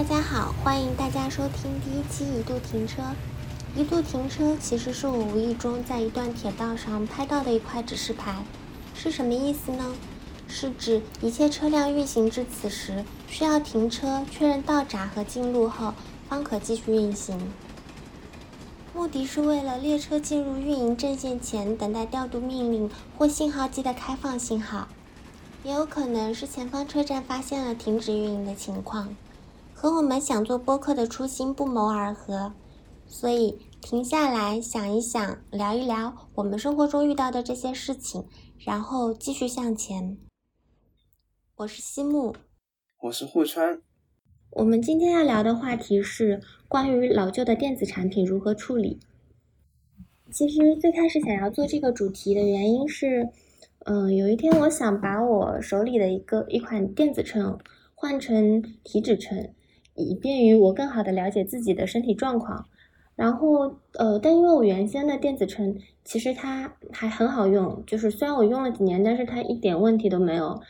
大家好，欢迎大家收听第一期一度停车。一度停车其实是我无意中在一段铁道上拍到的一块指示牌，是什么意思呢？是指一切车辆运行至此时需要停车确认到闸和进路后，方可继续运行。目的是为了列车进入运营阵线前等待调度命令或信号机的开放信号，也有可能是前方车站发现了停止运营的情况。和我们想做播客的初心不谋而合，所以停下来想一想，聊一聊我们生活中遇到的这些事情，然后继续向前。我是西木，我是户川。我们今天要聊的话题是关于老旧的电子产品如何处理。其实最开始想要做这个主题的原因是，嗯，有一天我想把我手里的一个一款电子秤换成体脂秤。以便于我更好的了解自己的身体状况，然后呃，但因为我原先的电子秤其实它还很好用，就是虽然我用了几年，但是它一点问题都没有。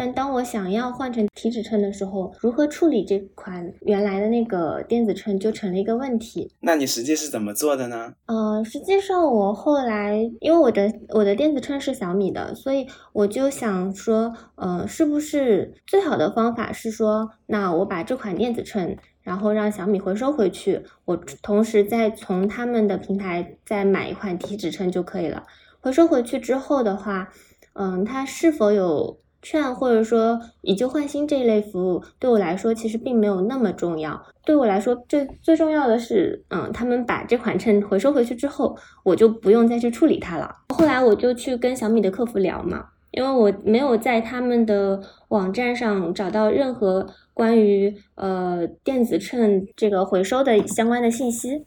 但当我想要换成体脂秤的时候，如何处理这款原来的那个电子秤就成了一个问题。那你实际是怎么做的呢？呃，实际上我后来因为我的我的电子秤是小米的，所以我就想说，呃，是不是最好的方法是说，那我把这款电子秤，然后让小米回收回去，我同时再从他们的平台再买一款体脂秤就可以了。回收回去之后的话，嗯，它是否有？券或者说以旧换新这一类服务，对我来说其实并没有那么重要。对我来说，最最重要的是，嗯，他们把这款秤回收回去之后，我就不用再去处理它了。后来我就去跟小米的客服聊嘛，因为我没有在他们的网站上找到任何关于呃电子秤这个回收的相关的信息，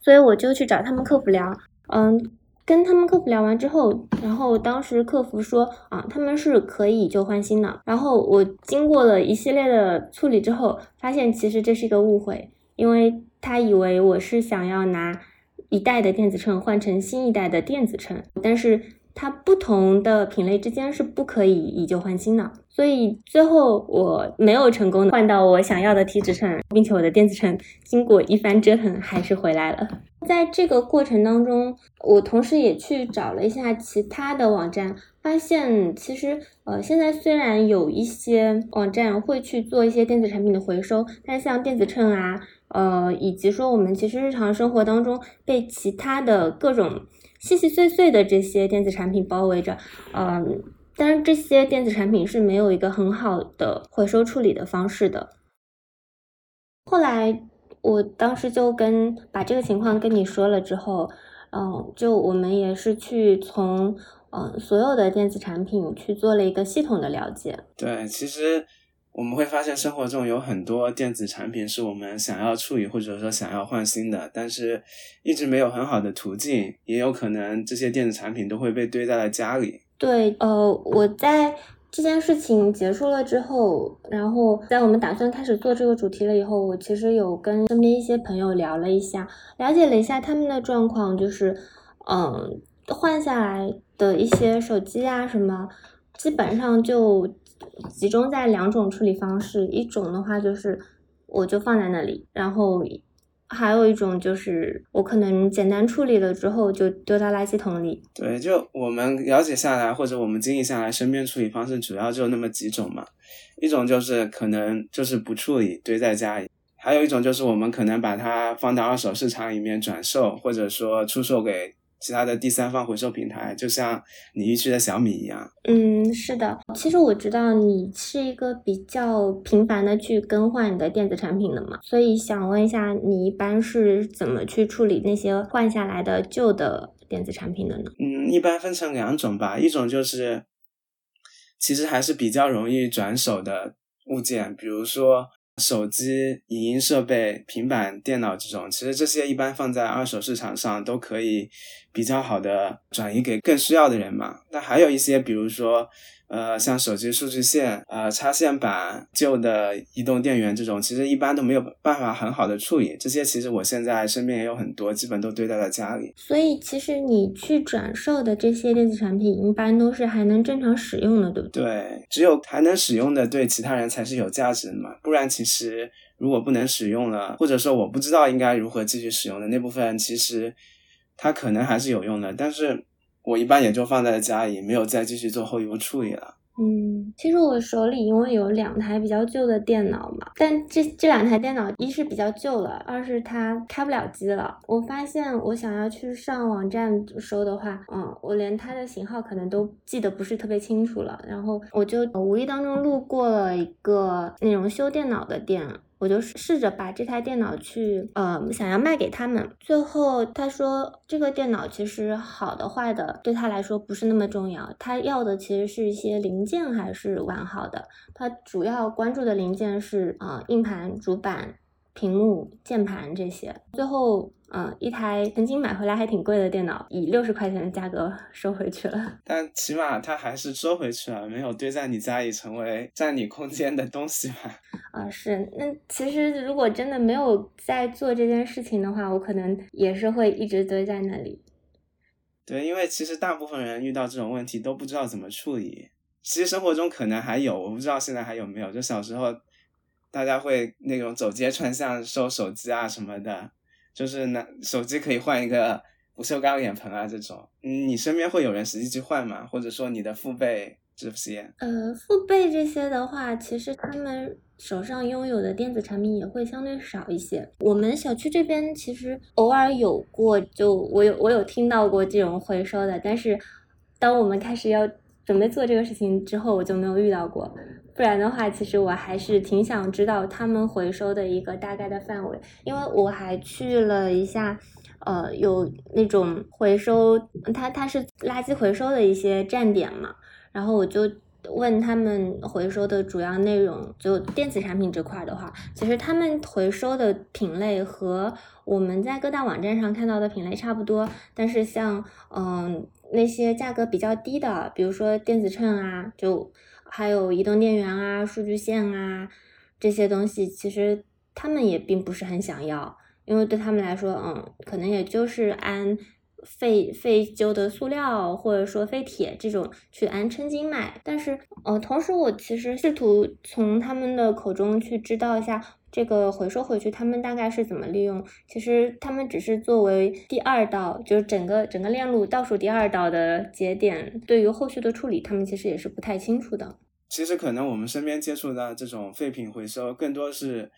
所以我就去找他们客服聊，嗯。跟他们客服聊完之后，然后当时客服说啊，他们是可以以旧换新的。然后我经过了一系列的处理之后，发现其实这是一个误会，因为他以为我是想要拿一代的电子秤换成新一代的电子秤，但是。它不同的品类之间是不可以以旧换新的，所以最后我没有成功的换到我想要的体脂秤，并且我的电子秤经过一番折腾还是回来了。在这个过程当中，我同时也去找了一下其他的网站，发现其实呃现在虽然有一些网站会去做一些电子产品的回收，但像电子秤啊，呃以及说我们其实日常生活当中被其他的各种。细细碎碎的这些电子产品包围着，嗯，但是这些电子产品是没有一个很好的回收处理的方式的。后来我当时就跟把这个情况跟你说了之后，嗯，就我们也是去从嗯所有的电子产品去做了一个系统的了解。对，其实。我们会发现生活中有很多电子产品是我们想要处理或者说想要换新的，但是一直没有很好的途径，也有可能这些电子产品都会被堆在了家里。对，呃，我在这件事情结束了之后，然后在我们打算开始做这个主题了以后，我其实有跟身边一些朋友聊了一下，了解了一下他们的状况，就是，嗯，换下来的一些手机啊什么，基本上就。集中在两种处理方式，一种的话就是我就放在那里，然后还有一种就是我可能简单处理了之后就丢到垃圾桶里。对，就我们了解下来或者我们经历下来，身边处理方式主要就那么几种嘛。一种就是可能就是不处理堆在家里，还有一种就是我们可能把它放到二手市场里面转售，或者说出售给。其他的第三方回收平台，就像你预期的小米一样。嗯，是的。其实我知道你是一个比较频繁的去更换你的电子产品的嘛，所以想问一下，你一般是怎么去处理那些换下来的旧的电子产品的呢？嗯，一般分成两种吧，一种就是其实还是比较容易转手的物件，比如说。手机、影音设备、平板电脑这种，其实这些一般放在二手市场上都可以比较好的转移给更需要的人嘛。那还有一些，比如说呃，像手机数据线、呃插线板、旧的移动电源这种，其实一般都没有办法很好的处理。这些其实我现在身边也有很多，基本都堆在了家里。所以其实你去转售的这些电子产品，一般都是还能正常使用的，对不对？对，只有还能使用的，对其他人才是有价值的嘛。不然其实如果不能使用了，或者说我不知道应该如何继续使用的那部分，其实它可能还是有用的，但是。我一般也就放在家里，没有再继续做后一步处理了。嗯，其实我手里因为有两台比较旧的电脑嘛，但这这两台电脑一是比较旧了，二是它开不了机了。我发现我想要去上网站收的话，嗯，我连它的型号可能都记得不是特别清楚了。然后我就无意当中路过了一个那种修电脑的店。我就试着把这台电脑去，呃，想要卖给他们。最后他说，这个电脑其实好的坏的对他来说不是那么重要，他要的其实是一些零件还是完好的。他主要关注的零件是啊，硬盘、主板。屏幕、键盘这些，最后，嗯，一台曾经买回来还挺贵的电脑，以六十块钱的价格 收回去了。但起码它还是收回去了，没有堆在你家里成为占你空间的东西吧？啊，是。那其实如果真的没有在做这件事情的话，我可能也是会一直堆在那里。对，因为其实大部分人遇到这种问题都不知道怎么处理。其实生活中可能还有，我不知道现在还有没有。就小时候。大家会那种走街串巷收手机啊什么的，就是拿手机可以换一个不锈钢脸盆啊这种。嗯，你身边会有人实际去换吗？或者说你的父辈这些？呃，父辈这些的话，其实他们手上拥有的电子产品也会相对少一些。我们小区这边其实偶尔有过，就我有我有听到过这种回收的，但是当我们开始要准备做这个事情之后，我就没有遇到过。不然的话，其实我还是挺想知道他们回收的一个大概的范围，因为我还去了一下，呃，有那种回收，它它是垃圾回收的一些站点嘛，然后我就问他们回收的主要内容，就电子产品这块的话，其实他们回收的品类和我们在各大网站上看到的品类差不多，但是像嗯那些价格比较低的，比如说电子秤啊，就。还有移动电源啊、数据线啊这些东西，其实他们也并不是很想要，因为对他们来说，嗯，可能也就是按废废旧的塑料或者说废铁这种去按称斤卖。但是，呃，同时我其实试图从他们的口中去知道一下。这个回收回去，他们大概是怎么利用？其实他们只是作为第二道，就是整个整个链路倒数第二道的节点，对于后续的处理，他们其实也是不太清楚的。其实可能我们身边接触到这种废品回收，更多是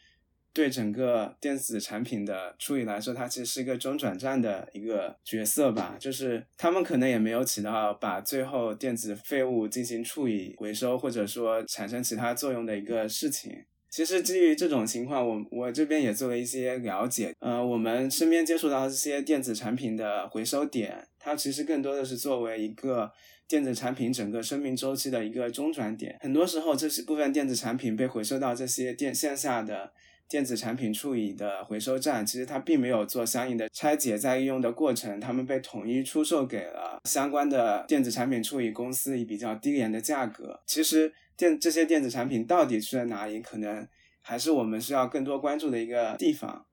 对整个电子产品的处理来说，它其实是一个中转站的一个角色吧。就是他们可能也没有起到把最后电子废物进行处理回收，或者说产生其他作用的一个事情。其实基于这种情况，我我这边也做了一些了解。呃，我们身边接触到这些电子产品的回收点，它其实更多的是作为一个电子产品整个生命周期的一个中转点。很多时候，这些部分电子产品被回收到这些电线下的电子产品处理的回收站，其实它并没有做相应的拆解再利用的过程，他们被统一出售给了相关的电子产品处理公司以比较低廉的价格。其实。电这些电子产品到底去了哪里？可能还是我们需要更多关注的一个地方。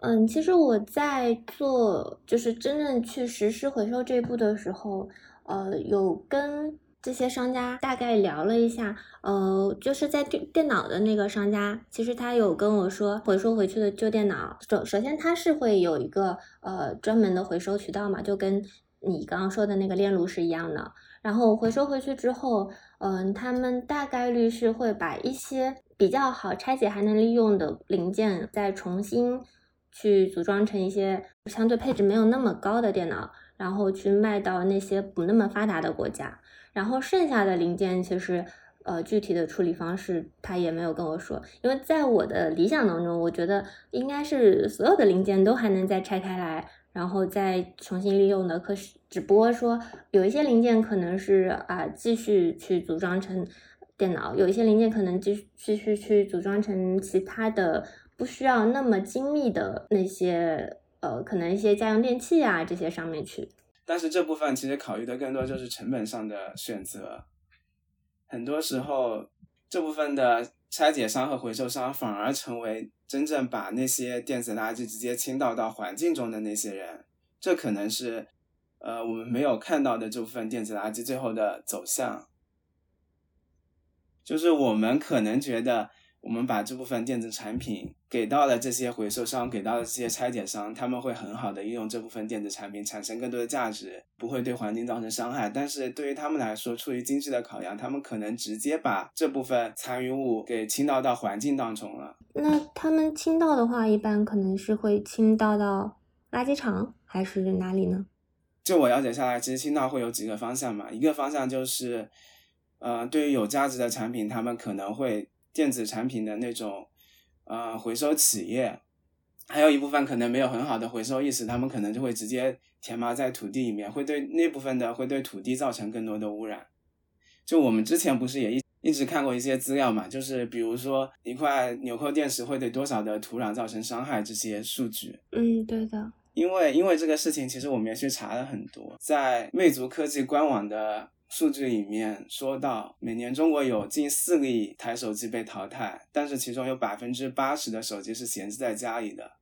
嗯，其实我在做就是真正去实施回收这一步的时候，呃，有跟这些商家大概聊了一下。呃，就是在电电脑的那个商家，其实他有跟我说，回收回去的旧电脑，首首先他是会有一个呃专门的回收渠道嘛，就跟你刚刚说的那个链路是一样的。然后回收回去之后，嗯，他们大概率是会把一些比较好拆解还能利用的零件，再重新去组装成一些相对配置没有那么高的电脑，然后去卖到那些不那么发达的国家。然后剩下的零件，其实呃具体的处理方式他也没有跟我说，因为在我的理想当中，我觉得应该是所有的零件都还能再拆开来。然后再重新利用的，可是只不过说有一些零件可能是啊继续去组装成电脑，有一些零件可能继续继续去组装成其他的不需要那么精密的那些呃可能一些家用电器啊这些上面去。但是这部分其实考虑的更多就是成本上的选择，很多时候这部分的拆解商和回收商反而成为真正把那些电子垃圾直接倾倒到环境中的那些人，这可能是呃我们没有看到的这部分电子垃圾最后的走向。就是我们可能觉得，我们把这部分电子产品给到了这些回收商，给到了这些拆解商，他们会很好的利用这部分电子产品，产生更多的价值，不会对环境造成伤害。但是对于他们来说，出于经济的考量，他们可能直接把这部分残余物给倾倒到环境当中了。那他们倾倒的话，一般可能是会倾倒到垃圾场，还是哪里呢？就我了解下来，其实倾倒会有几个方向嘛，一个方向就是。呃，对于有价值的产品，他们可能会电子产品的那种，呃，回收企业，还有一部分可能没有很好的回收意识，他们可能就会直接填埋在土地里面，会对那部分的会对土地造成更多的污染。就我们之前不是也一一直看过一些资料嘛，就是比如说一块纽扣电池会对多少的土壤造成伤害这些数据。嗯，对的。因为因为这个事情，其实我们也去查了很多，在魅族科技官网的。数据里面说到，每年中国有近四个亿台手机被淘汰，但是其中有百分之八十的手机是闲置在家里的。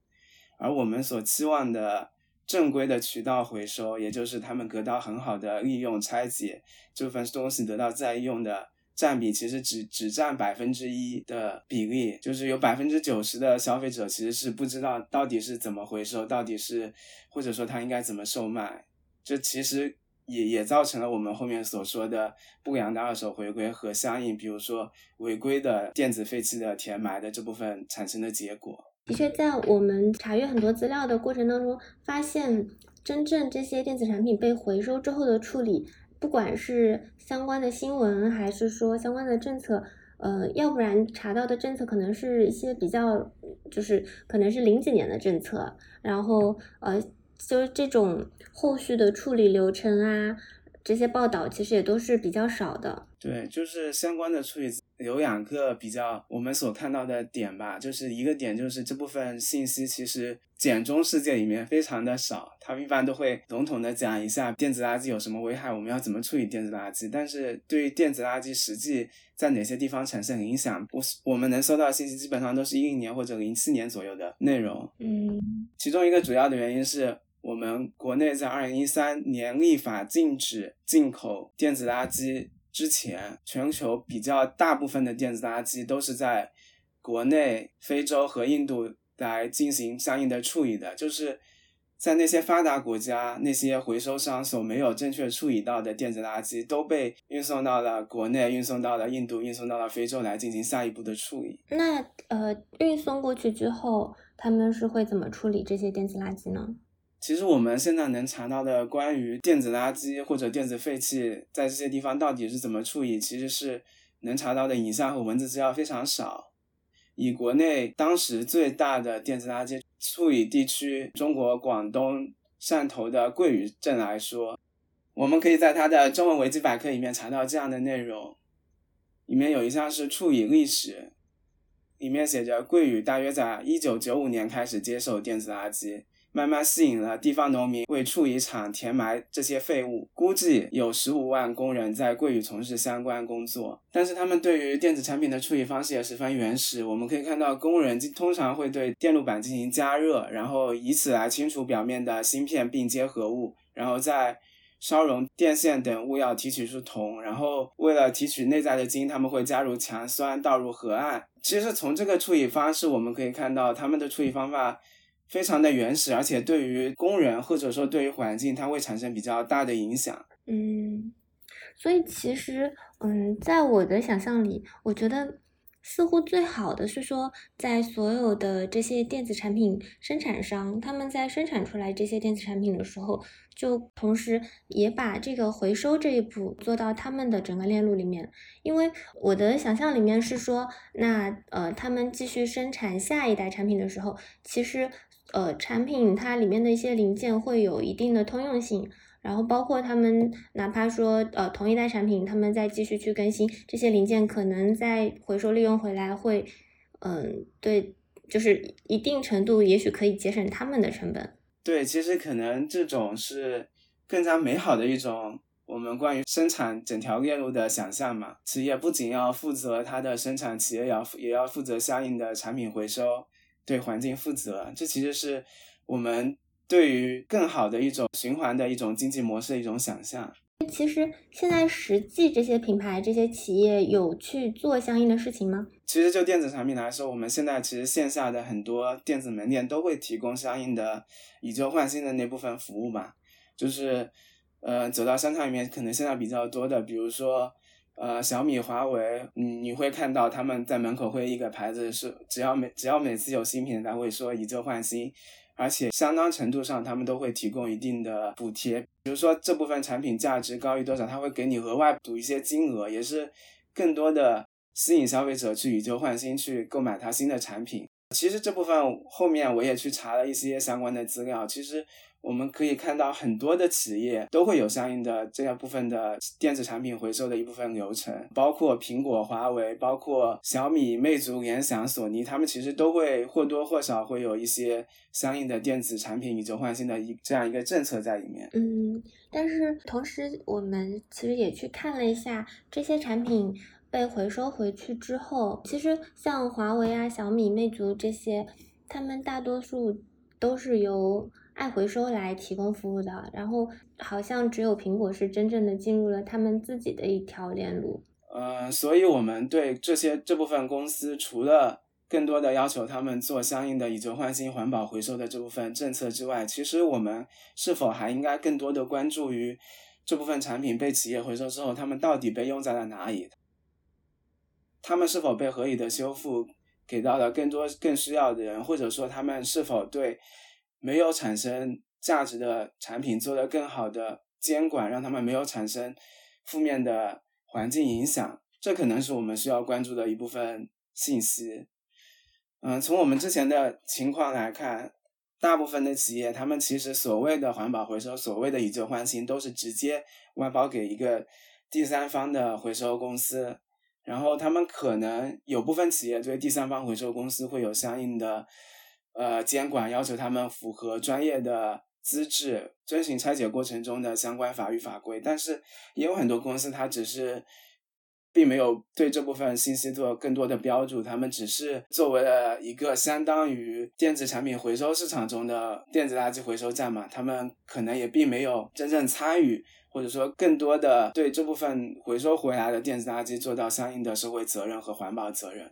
而我们所期望的正规的渠道回收，也就是他们得到很好的利用拆解，这部分东西得到再利用的占比，其实只只占百分之一的比例，就是有百分之九十的消费者其实是不知道到底是怎么回收，到底是或者说他应该怎么售卖，这其实。也也造成了我们后面所说的不良的二手回归和相应，比如说违规的电子废弃的填埋的这部分产生的结果。的确，在我们查阅很多资料的过程当中，发现真正这些电子产品被回收之后的处理，不管是相关的新闻，还是说相关的政策，呃，要不然查到的政策可能是一些比较，就是可能是零几年的政策，然后呃。就是这种后续的处理流程啊，这些报道其实也都是比较少的。对，就是相关的处理有两个比较我们所看到的点吧，就是一个点就是这部分信息其实简中世界里面非常的少，他们一般都会笼统的讲一下电子垃圾有什么危害，我们要怎么处理电子垃圾，但是对于电子垃圾实际在哪些地方产生影响，我我们能收到的信息基本上都是一零年或者零七年左右的内容。嗯，其中一个主要的原因是。我们国内在二零一三年立法禁止进口电子垃圾之前，全球比较大部分的电子垃圾都是在国内、非洲和印度来进行相应的处理的。就是在那些发达国家，那些回收商所没有正确处理到的电子垃圾，都被运送到了国内，运送到了印度，运送到了非洲来进行下一步的处理。那呃，运送过去之后，他们是会怎么处理这些电子垃圾呢？其实我们现在能查到的关于电子垃圾或者电子废弃在这些地方到底是怎么处理，其实是能查到的影像和文字资料非常少。以国内当时最大的电子垃圾处理地区中国广东汕头的桂屿镇来说，我们可以在它的中文维基百科里面查到这样的内容，里面有一项是处理历史，里面写着桂屿大约在一九九五年开始接受电子垃圾。慢慢吸引了地方农民为处理厂填埋这些废物，估计有十五万工人在桂屿从事相关工作。但是他们对于电子产品的处理方式也十分原始。我们可以看到，工人通常会对电路板进行加热，然后以此来清除表面的芯片并结合物，然后再烧熔电线等物料提取出铜，然后为了提取内在的金，他们会加入强酸倒入河岸。其实从这个处理方式，我们可以看到他们的处理方法。非常的原始，而且对于工人或者说对于环境，它会产生比较大的影响。嗯，所以其实，嗯，在我的想象里，我觉得似乎最好的是说，在所有的这些电子产品生产商，他们在生产出来这些电子产品的时候，就同时也把这个回收这一步做到他们的整个链路里面。因为我的想象里面是说，那呃，他们继续生产下一代产品的时候，其实。呃，产品它里面的一些零件会有一定的通用性，然后包括他们哪怕说呃同一代产品，他们再继续去更新这些零件，可能在回收利用回来会，嗯，对，就是一定程度也许可以节省他们的成本。对，其实可能这种是更加美好的一种。我们关于生产整条链路的想象嘛。企业不仅要负责它的生产，企业也要也要负责相应的产品回收，对环境负责。这其实是我们对于更好的一种循环的一种经济模式的一种想象。其实现在实际这些品牌、这些企业有去做相应的事情吗？其实就电子产品来说，我们现在其实线下的很多电子门店都会提供相应的以旧换新的那部分服务嘛。就是，呃，走到商场里面，可能现在比较多的，比如说，呃，小米、华为，嗯，你会看到他们在门口会一个牌子，是只要每只要每次有新品，他会说以旧换新。而且相当程度上，他们都会提供一定的补贴，比如说这部分产品价值高于多少，他会给你额外补一些金额，也是更多的吸引消费者去以旧换新，去购买它新的产品。其实这部分后面我也去查了一些相关的资料，其实。我们可以看到很多的企业都会有相应的这样部分的电子产品回收的一部分流程，包括苹果、华为，包括小米、魅族、联想、索尼，他们其实都会或多或少会有一些相应的电子产品以旧换新的一这样一个政策在里面。嗯，但是同时我们其实也去看了一下这些产品被回收回去之后，其实像华为啊、小米、魅族这些，他们大多数都是由爱回收来提供服务的，然后好像只有苹果是真正的进入了他们自己的一条链路。呃，所以我们对这些这部分公司，除了更多的要求他们做相应的以旧换新、环保回收的这部分政策之外，其实我们是否还应该更多的关注于这部分产品被企业回收之后，他们到底被用在了哪里？他们是否被合理的修复，给到了更多更需要的人，或者说他们是否对？没有产生价值的产品做得更好的监管，让他们没有产生负面的环境影响，这可能是我们需要关注的一部分信息。嗯，从我们之前的情况来看，大部分的企业，他们其实所谓的环保回收、所谓的以旧换新，都是直接外包给一个第三方的回收公司，然后他们可能有部分企业对第三方回收公司会有相应的。呃，监管要求他们符合专业的资质，遵循拆解过程中的相关法律法规。但是也有很多公司，它只是并没有对这部分信息做更多的标注，他们只是作为了一个相当于电子产品回收市场中的电子垃圾回收站嘛，他们可能也并没有真正参与，或者说更多的对这部分回收回来的电子垃圾做到相应的社会责任和环保责任。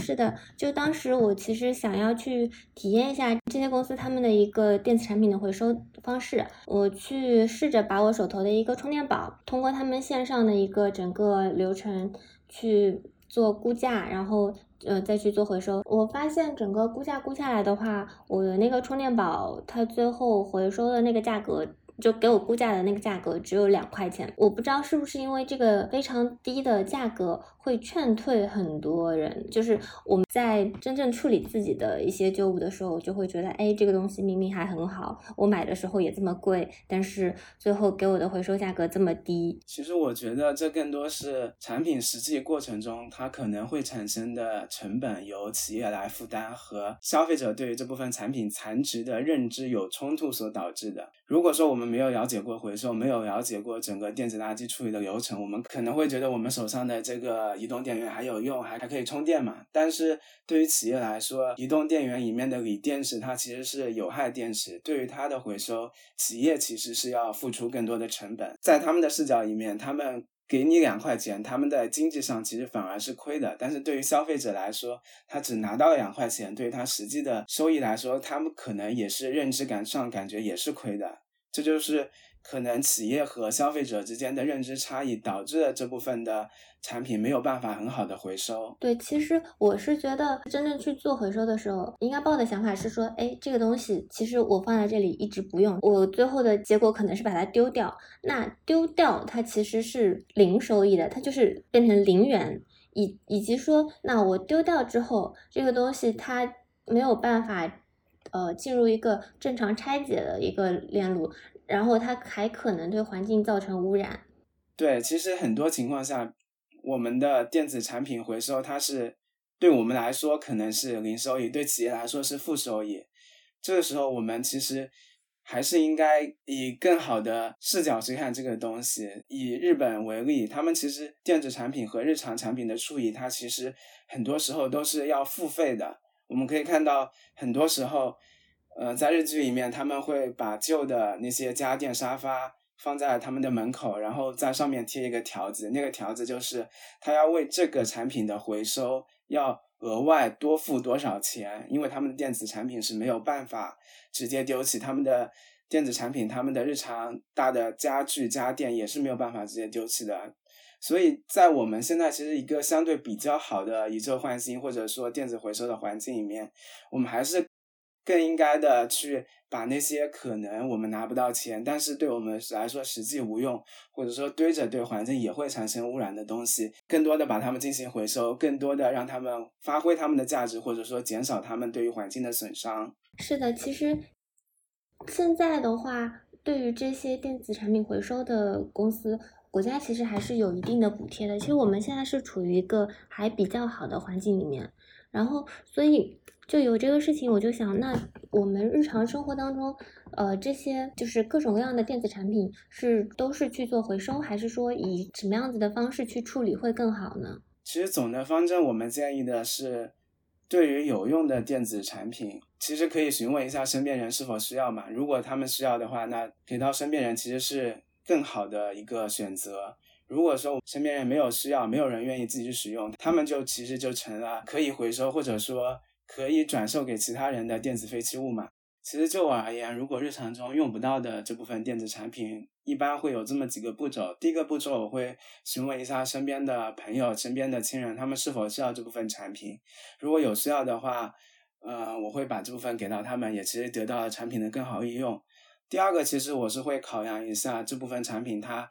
是的，就当时我其实想要去体验一下这些公司他们的一个电子产品的回收方式，我去试着把我手头的一个充电宝通过他们线上的一个整个流程去做估价，然后呃再去做回收。我发现整个估价估下来的话，我的那个充电宝它最后回收的那个价格。就给我估价的那个价格只有两块钱，我不知道是不是因为这个非常低的价格会劝退很多人。就是我们在真正处理自己的一些旧物的时候，就会觉得，哎，这个东西明明还很好，我买的时候也这么贵，但是最后给我的回收价格这么低。其实我觉得这更多是产品实际过程中它可能会产生的成本由企业来负担，和消费者对于这部分产品残值的认知有冲突所导致的。如果说我们们没有了解过回收，没有了解过整个电子垃圾处理的流程，我们可能会觉得我们手上的这个移动电源还有用，还还可以充电嘛。但是对于企业来说，移动电源里面的锂电池它其实是有害电池，对于它的回收，企业其实是要付出更多的成本。在他们的视角里面，他们。给你两块钱，他们在经济上其实反而是亏的。但是对于消费者来说，他只拿到了两块钱，对于他实际的收益来说，他们可能也是认知感上感觉也是亏的。这就是可能企业和消费者之间的认知差异导致了这部分的。产品没有办法很好的回收。对，其实我是觉得真正去做回收的时候，应该抱的想法是说，哎，这个东西其实我放在这里一直不用，我最后的结果可能是把它丢掉。那丢掉它其实是零收益的，它就是变成零元，以以及说，那我丢掉之后，这个东西它没有办法，呃，进入一个正常拆解的一个链路，然后它还可能对环境造成污染。对，其实很多情况下。我们的电子产品回收，它是对我们来说可能是零收益，对企业来说是负收益。这个时候，我们其实还是应该以更好的视角去看这个东西。以日本为例，他们其实电子产品和日常产品的处理，它其实很多时候都是要付费的。我们可以看到，很多时候，呃，在日剧里面，他们会把旧的那些家电沙发放在他们的门口，然后在上面贴一个条子，那个条子就是他要为这个产品的回收要额外多付多少钱，因为他们的电子产品是没有办法直接丢弃，他们的电子产品，他们的日常大的家具家电也是没有办法直接丢弃的。所以在我们现在其实一个相对比较好的以旧换新或者说电子回收的环境里面，我们还是更应该的去把那些可能我们拿不到钱，但是对我们来说实际无用，或者说堆着对环境也会产生污染的东西，更多的把它们进行回收，更多的让他们发挥他们的价值，或者说减少他们对于环境的损伤。是的，其实现在的话，对于这些电子产品回收的公司。国家其实还是有一定的补贴的。其实我们现在是处于一个还比较好的环境里面，然后所以就有这个事情，我就想，那我们日常生活当中，呃，这些就是各种各样的电子产品，是都是去做回收，还是说以什么样子的方式去处理会更好呢？其实总的方针，我们建议的是，对于有用的电子产品，其实可以询问一下身边人是否需要嘛。如果他们需要的话，那给到身边人其实是。更好的一个选择。如果说身边人没有需要，没有人愿意自己去使用，他们就其实就成了可以回收或者说可以转售给其他人的电子废弃物嘛。其实就我而言，如果日常中用不到的这部分电子产品，一般会有这么几个步骤。第一个步骤，我会询问一下身边的朋友、身边的亲人，他们是否需要这部分产品。如果有需要的话，呃，我会把这部分给到他们，也其实得到了产品的更好利用。第二个，其实我是会考量一下这部分产品它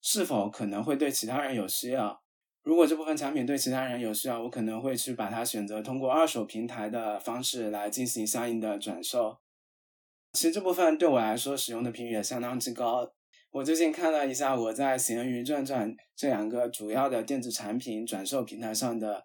是否可能会对其他人有需要。如果这部分产品对其他人有需要，我可能会去把它选择通过二手平台的方式来进行相应的转售。其实这部分对我来说使用的频率也相当之高。我最近看了一下我在闲鱼、转转这两个主要的电子产品转售平台上的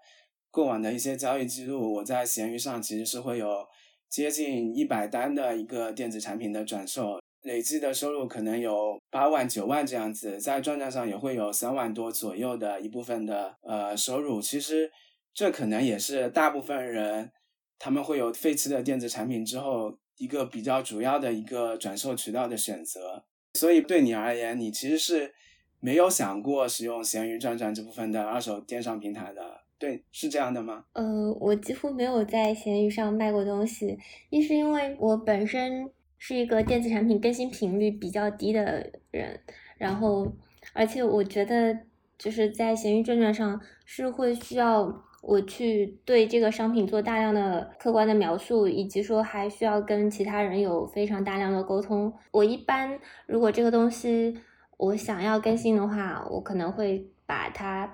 过往的一些交易记录，我在闲鱼上其实是会有。接近一百单的一个电子产品的转售，累计的收入可能有八万九万这样子，在转账上也会有三万多左右的一部分的呃收入。其实这可能也是大部分人他们会有废弃的电子产品之后一个比较主要的一个转售渠道的选择。所以对你而言，你其实是没有想过使用闲鱼转转这部分的二手电商平台的。对，是这样的吗？呃，我几乎没有在闲鱼上卖过东西。一是因为我本身是一个电子产品更新频率比较低的人，然后而且我觉得就是在闲鱼转转上是会需要我去对这个商品做大量的客观的描述，以及说还需要跟其他人有非常大量的沟通。我一般如果这个东西我想要更新的话，我可能会把它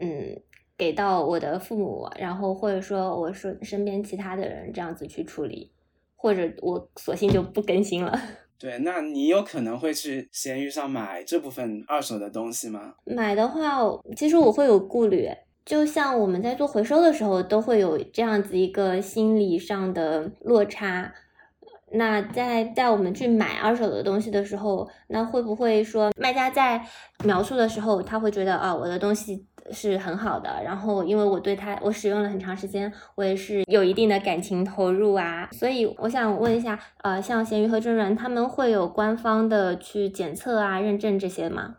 嗯。给到我的父母，然后或者说我说身边其他的人这样子去处理，或者我索性就不更新了。对，那你有可能会去闲鱼上买这部分二手的东西吗？买的话，其实我会有顾虑，就像我们在做回收的时候，都会有这样子一个心理上的落差。那在在我们去买二手的东西的时候，那会不会说卖家在描述的时候，他会觉得啊，我的东西。是很好的，然后因为我对它我使用了很长时间，我也是有一定的感情投入啊，所以我想问一下，呃，像闲鱼和真人他们会有官方的去检测啊、认证这些吗？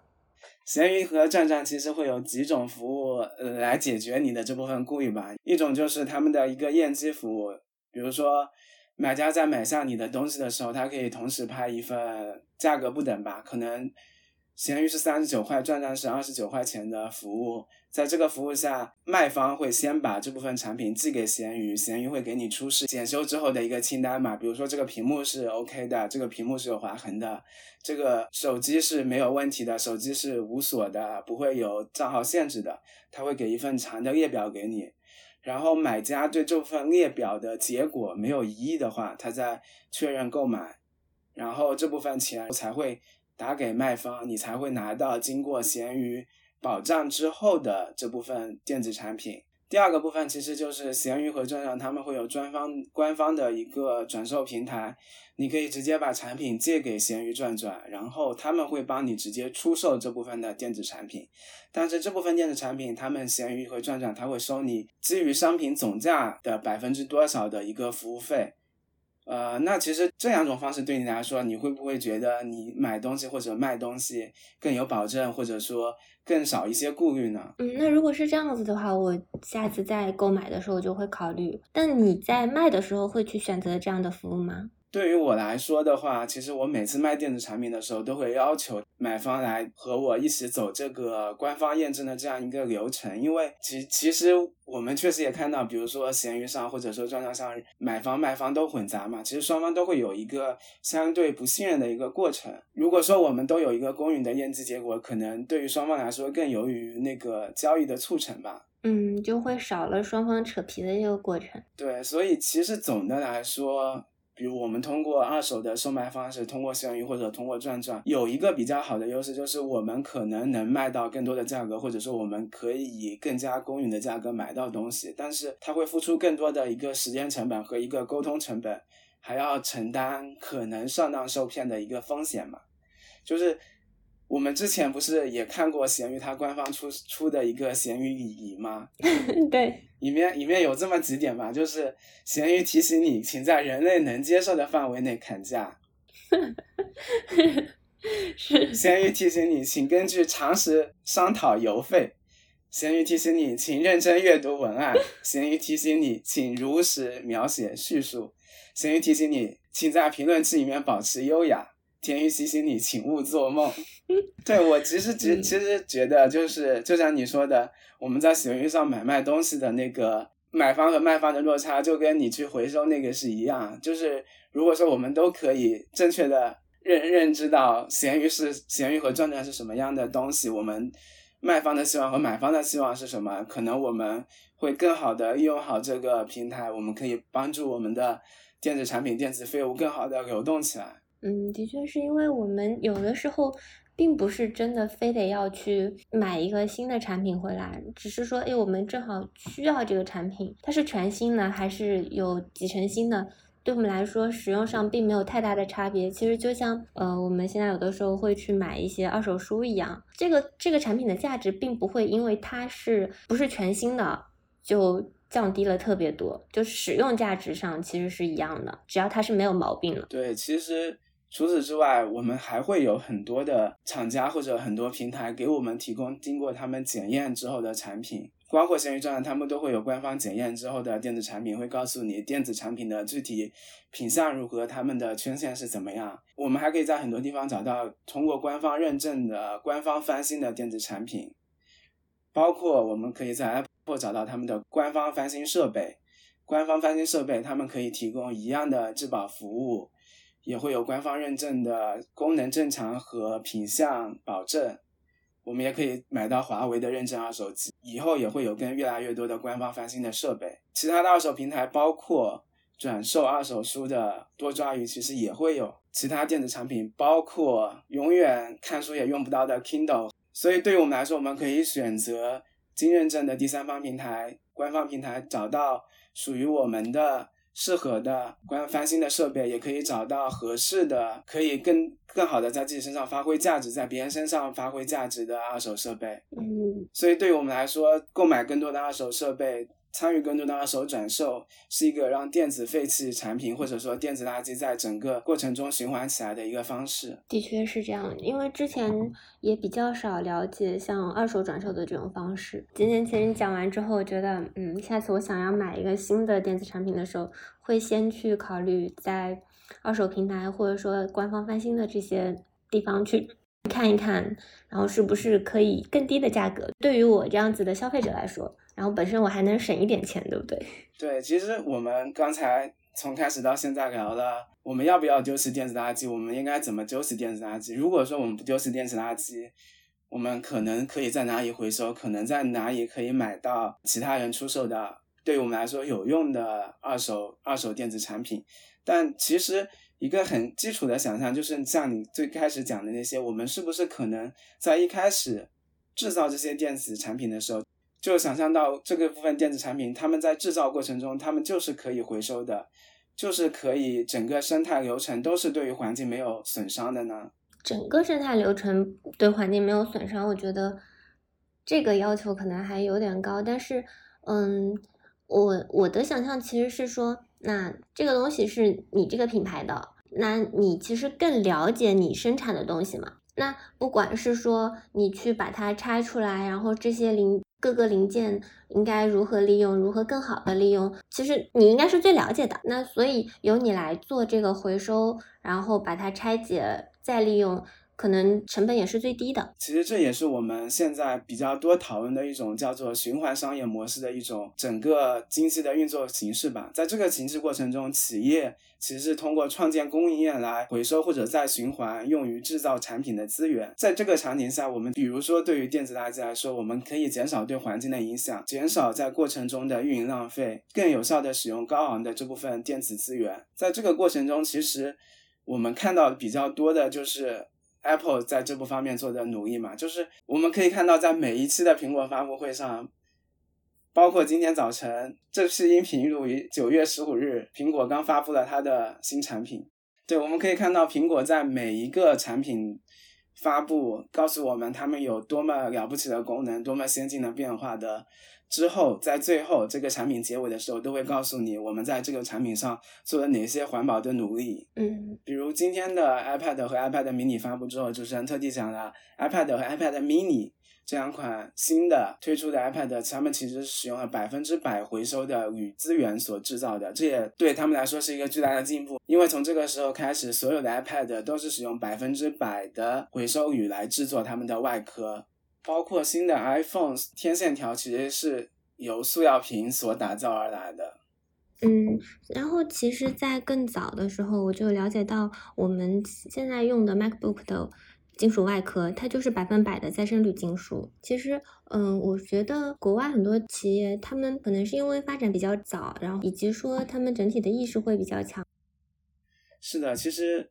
闲鱼和站站其实会有几种服务，呃，来解决你的这部分顾虑吧。一种就是他们的一个验机服务，比如说买家在买下你的东西的时候，他可以同时拍一份价格不等吧，可能。闲鱼是三十九块，转账是二十九块钱的服务，在这个服务下，卖方会先把这部分产品寄给闲鱼，闲鱼会给你出示检修之后的一个清单嘛，比如说这个屏幕是 OK 的，这个屏幕是有划痕的，这个手机是没有问题的，手机是无锁的，不会有账号限制的，他会给一份长的列表给你，然后买家对这份列表的结果没有异议的话，他再确认购买，然后这部分钱才会。打给卖方，你才会拿到经过闲鱼保障之后的这部分电子产品。第二个部分其实就是闲鱼和转转，他们会有专方官方的一个转售平台，你可以直接把产品借给闲鱼转转，然后他们会帮你直接出售这部分的电子产品。但是这部分电子产品，他们闲鱼和转转，他会收你基于商品总价的百分之多少的一个服务费。呃，那其实这两种方式对你来说，你会不会觉得你买东西或者卖东西更有保证，或者说更少一些顾虑呢？嗯，那如果是这样子的话，我下次在购买的时候就会考虑。但你在卖的时候会去选择这样的服务吗？对于我来说的话，其实我每次卖电子产品的时候，都会要求买方来和我一起走这个官方验证的这样一个流程。因为其其实我们确实也看到，比如说闲鱼上或者说转转上，买方卖方都混杂嘛，其实双方都会有一个相对不信任的一个过程。如果说我们都有一个公允的验证结果，可能对于双方来说更有于那个交易的促成吧。嗯，就会少了双方扯皮的一个过程。对，所以其实总的来说。比如我们通过二手的售卖方式，通过闲鱼或者通过转转，有一个比较好的优势，就是我们可能能卖到更多的价格，或者说我们可以以更加公允的价格买到东西。但是它会付出更多的一个时间成本和一个沟通成本，还要承担可能上当受骗的一个风险嘛，就是。我们之前不是也看过闲鱼它官方出出的一个闲鱼礼仪吗？对，里面里面有这么几点吧，就是闲鱼提醒你，请在人类能接受的范围内砍价。是。闲鱼提醒你，请根据常识商讨邮费。闲鱼提醒你，请认真阅读文案。闲鱼提醒你，请如实描写叙述。闲鱼提醒你，请在评论区里面保持优雅。甜鱼提醒你，请勿做梦。对我其实其其实觉得就是就像你说的，我们在闲鱼上买卖东西的那个买方和卖方的落差，就跟你去回收那个是一样。就是如果说我们都可以正确的认认知到闲鱼是闲鱼和转转是什么样的东西，我们卖方的希望和买方的希望是什么，可能我们会更好的利用好这个平台，我们可以帮助我们的电子产品、电子废物更好的流动起来。嗯，的确是因为我们有的时候并不是真的非得要去买一个新的产品回来，只是说，哎，我们正好需要这个产品，它是全新的还是有几成新的，对我们来说使用上并没有太大的差别。其实就像呃，我们现在有的时候会去买一些二手书一样，这个这个产品的价值并不会因为它是不是全新的就降低了特别多，就使用价值上其实是一样的，只要它是没有毛病了。对，其实。除此之外，我们还会有很多的厂家或者很多平台给我们提供经过他们检验之后的产品，包括闲鱼站，他们都会有官方检验之后的电子产品，会告诉你电子产品的具体品相如何，他们的权限是怎么样。我们还可以在很多地方找到通过官方认证的官方翻新的电子产品，包括我们可以在 Apple 找到他们的官方翻新设备，官方翻新设备他们可以提供一样的质保服务。也会有官方认证的功能正常和品相保证，我们也可以买到华为的认证二手机。以后也会有跟越来越多的官方翻新的设备。其他的二手平台包括转售二手书的多抓鱼，其实也会有其他电子产品，包括永远看书也用不到的 Kindle。所以对于我们来说，我们可以选择经认证的第三方平台、官方平台，找到属于我们的。适合的关翻新的设备，也可以找到合适的，可以更更好的在自己身上发挥价值，在别人身上发挥价值的二手设备。嗯，所以对于我们来说，购买更多的二手设备。参与更多的二手转售，是一个让电子废弃产品或者说电子垃圾在整个过程中循环起来的一个方式。的确是这样，因为之前也比较少了解像二手转售的这种方式。今天其实你讲完之后，我觉得，嗯，下次我想要买一个新的电子产品的时候，会先去考虑在二手平台或者说官方翻新的这些地方去看一看，然后是不是可以更低的价格，对于我这样子的消费者来说。然后本身我还能省一点钱，对不对？对，其实我们刚才从开始到现在聊了，我们要不要丢弃电子垃圾？我们应该怎么丢弃电子垃圾？如果说我们不丢弃电子垃圾，我们可能可以在哪里回收？可能在哪里可以买到其他人出售的对于我们来说有用的二手二手电子产品？但其实一个很基础的想象就是，像你最开始讲的那些，我们是不是可能在一开始制造这些电子产品的时候？就想象到这个部分电子产品，他们在制造过程中，他们就是可以回收的，就是可以整个生态流程都是对于环境没有损伤的呢？整个生态流程对环境没有损伤，我觉得这个要求可能还有点高。但是，嗯，我我的想象其实是说，那这个东西是你这个品牌的，那你其实更了解你生产的东西嘛？那不管是说你去把它拆出来，然后这些零各个零件应该如何利用，如何更好的利用，其实你应该是最了解的。那所以由你来做这个回收，然后把它拆解。再利用，可能成本也是最低的。其实这也是我们现在比较多讨论的一种叫做循环商业模式的一种整个经济的运作形式吧。在这个形式过程中，企业其实是通过创建供应链来回收或者再循环用于制造产品的资源。在这个场景下，我们比如说对于电子垃圾来说，我们可以减少对环境的影响，减少在过程中的运营浪费，更有效的使用高昂的这部分电子资源。在这个过程中，其实。我们看到比较多的就是 Apple 在这部方面做的努力嘛，就是我们可以看到在每一期的苹果发布会上，包括今天早晨，这是音频录于九月十五日，苹果刚发布了它的新产品。对，我们可以看到苹果在每一个产品发布，告诉我们他们有多么了不起的功能，多么先进的变化的。之后，在最后这个产品结尾的时候，都会告诉你我们在这个产品上做了哪些环保的努力。嗯，比如今天的 iPad 和 iPad mini 发布之后，主持人特地讲了 iPad 和 iPad mini 这两款新的推出的 iPad，他们其实使用了百分之百回收的铝资源所制造的，这也对他们来说是一个巨大的进步。因为从这个时候开始，所有的 iPad 都是使用百分之百的回收铝来制作它们的外壳。包括新的 iPhone 天线条其实是由塑料瓶所打造而来的。嗯，然后其实，在更早的时候，我就了解到，我们现在用的 MacBook 的金属外壳，它就是百分百的再生铝金属。其实，嗯，我觉得国外很多企业，他们可能是因为发展比较早，然后以及说他们整体的意识会比较强。是的，其实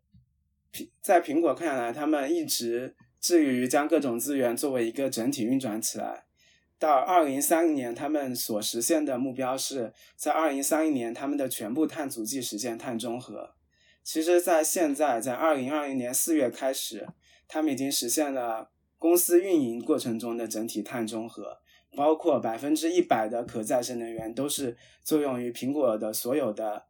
苹在苹果看来，他们一直。至于将各种资源作为一个整体运转起来，到二零三零年，他们所实现的目标是在二零三零年，他们的全部碳足迹实现碳中和。其实，在现在，在二零二零年四月开始，他们已经实现了公司运营过程中的整体碳中和，包括百分之一百的可再生能源都是作用于苹果的所有的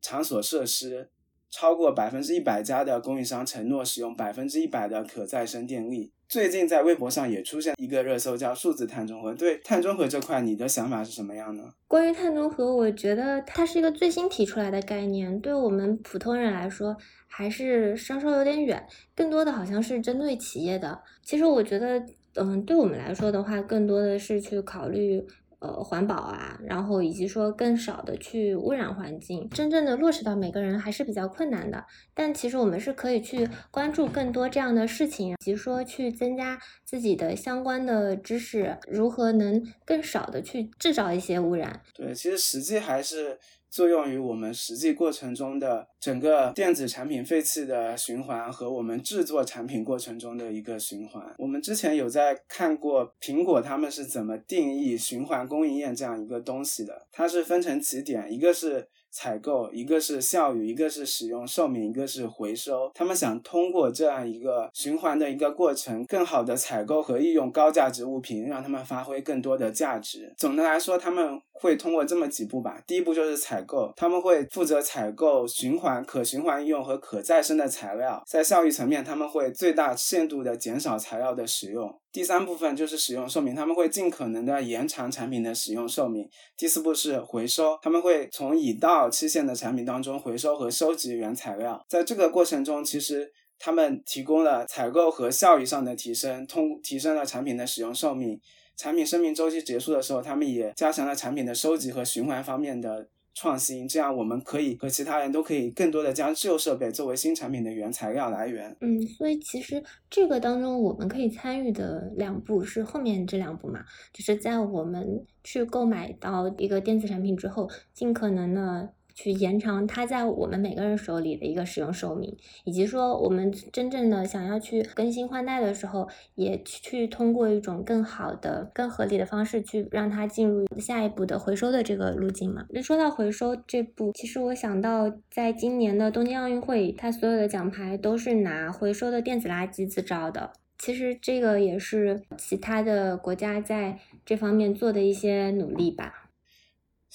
场所设施。超过百分之一百家的供应商承诺使用百分之一百的可再生电力。最近在微博上也出现一个热搜，叫“数字碳中和”。对碳中和这块，你的想法是什么样呢？关于碳中和，我觉得它是一个最新提出来的概念，对我们普通人来说还是稍稍有点远。更多的好像是针对企业的。其实我觉得，嗯，对我们来说的话，更多的是去考虑。呃，环保啊，然后以及说更少的去污染环境，真正的落实到每个人还是比较困难的。但其实我们是可以去关注更多这样的事情，以及说去增加自己的相关的知识，如何能更少的去制造一些污染。对，其实实际还是。作用于我们实际过程中的整个电子产品废弃的循环和我们制作产品过程中的一个循环。我们之前有在看过苹果他们是怎么定义循环供应链这样一个东西的，它是分成几点，一个是。采购一个是效率，一个是使用寿命，一个是回收。他们想通过这样一个循环的一个过程，更好的采购和利用高价值物品，让他们发挥更多的价值。总的来说，他们会通过这么几步吧。第一步就是采购，他们会负责采购循环、可循环利用和可再生的材料。在效率层面，他们会最大限度的减少材料的使用。第三部分就是使用寿命，他们会尽可能的延长产品的使用寿命。第四步是回收，他们会从已到期限的产品当中回收和收集原材料。在这个过程中，其实他们提供了采购和效益上的提升，通提升了产品的使用寿命。产品生命周期结束的时候，他们也加强了产品的收集和循环方面的。创新，这样我们可以和其他人都可以更多的将旧设备作为新产品的原材料来源。嗯，所以其实这个当中我们可以参与的两步是后面这两步嘛，就是在我们去购买到一个电子产品之后，尽可能的去延长它在我们每个人手里的一个使用寿命，以及说我们真正的想要去更新换代的时候，也去通过一种更好的、更合理的方式去让它进入下一步的回收的这个路径嘛。那说到回收这步，其实我想到在今年的东京奥运会，它所有的奖牌都是拿回收的电子垃圾自招的。其实这个也是其他的国家在这方面做的一些努力吧。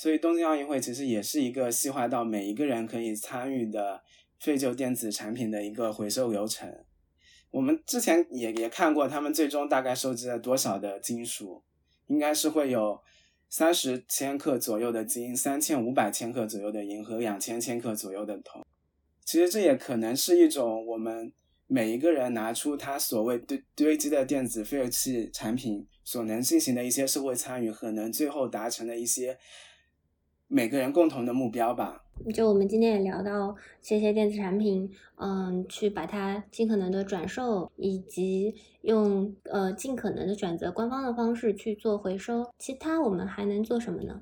所以东京奥运会其实也是一个细化到每一个人可以参与的废旧电子产品的一个回收流程。我们之前也也看过，他们最终大概收集了多少的金属，应该是会有三十千克左右的金、三千五百千克左右的银和两千千克左右的铜。其实这也可能是一种我们。每一个人拿出他所谓堆堆积的电子废弃产品所能进行的一些社会参与，可能最后达成的一些每个人共同的目标吧。就我们今天也聊到这些电子产品，嗯，去把它尽可能的转售，以及用呃尽可能的选择官方的方式去做回收。其他我们还能做什么呢？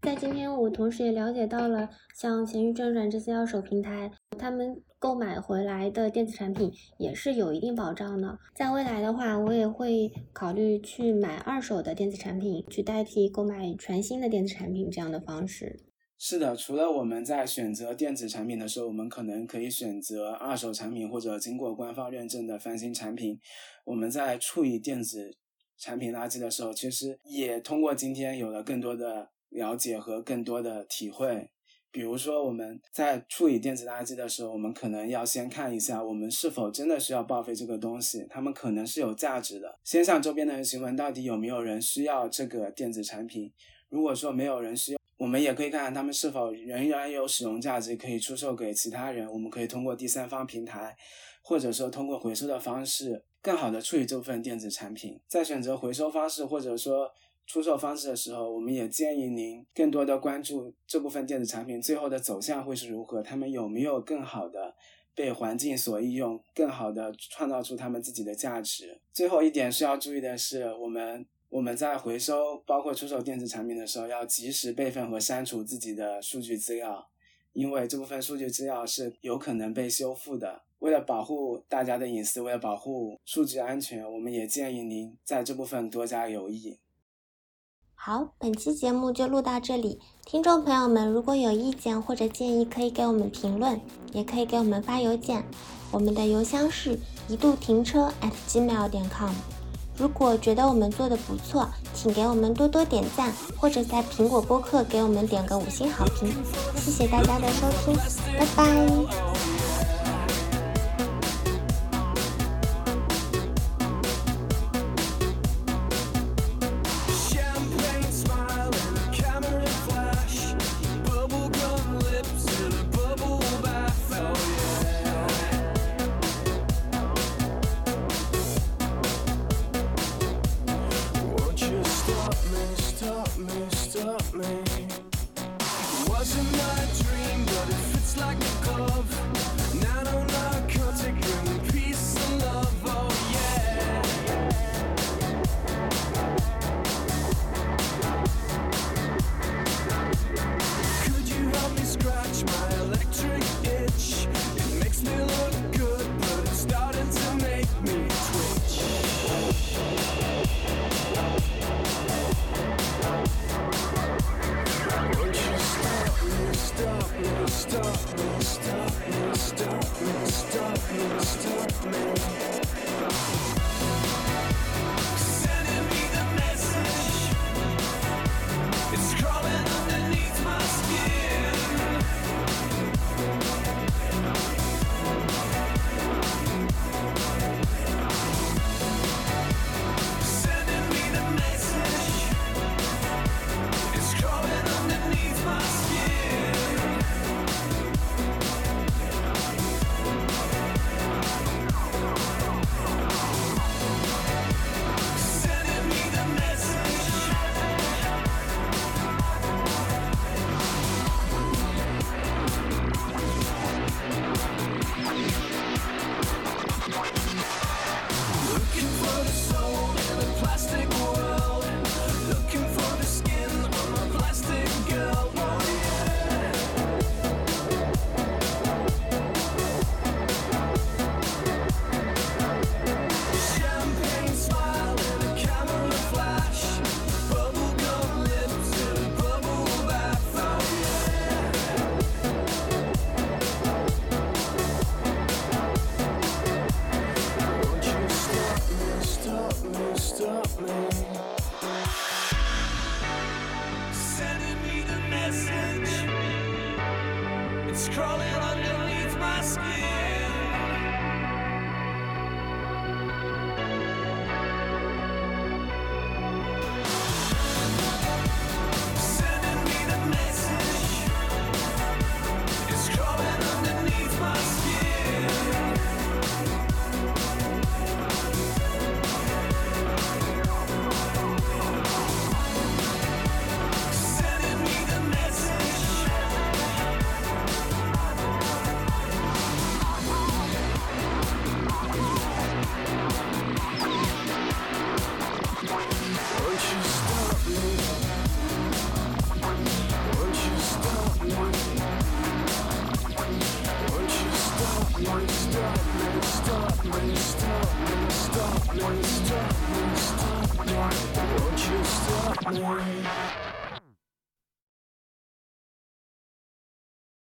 在今天，我同时也了解到了，像闲鱼正转这些二手平台，他们购买回来的电子产品也是有一定保障的。在未来的话，我也会考虑去买二手的电子产品，去代替购买全新的电子产品这样的方式。是的，除了我们在选择电子产品的时候，我们可能可以选择二手产品或者经过官方认证的翻新产品。我们在处理电子产品垃圾的时候，其实也通过今天有了更多的。了解和更多的体会，比如说我们在处理电子垃圾的时候，我们可能要先看一下我们是否真的需要报废这个东西，他们可能是有价值的。先向周边的人询问到底有没有人需要这个电子产品。如果说没有人需要，我们也可以看看他们是否仍然有使用价值，可以出售给其他人。我们可以通过第三方平台，或者说通过回收的方式，更好的处理这部分电子产品。在选择回收方式，或者说。出售方式的时候，我们也建议您更多的关注这部分电子产品最后的走向会是如何，他们有没有更好的被环境所利用，更好的创造出他们自己的价值。最后一点需要注意的是，我们我们在回收包括出售电子产品的时候，要及时备份和删除自己的数据资料，因为这部分数据资料是有可能被修复的。为了保护大家的隐私，为了保护数据安全，我们也建议您在这部分多加留意。好，本期节目就录到这里。听众朋友们，如果有意见或者建议，可以给我们评论，也可以给我们发邮件。我们的邮箱是一度停车 at gmail 点 com。如果觉得我们做的不错，请给我们多多点赞，或者在苹果播客给我们点个五星好评。谢谢大家的收听，拜拜。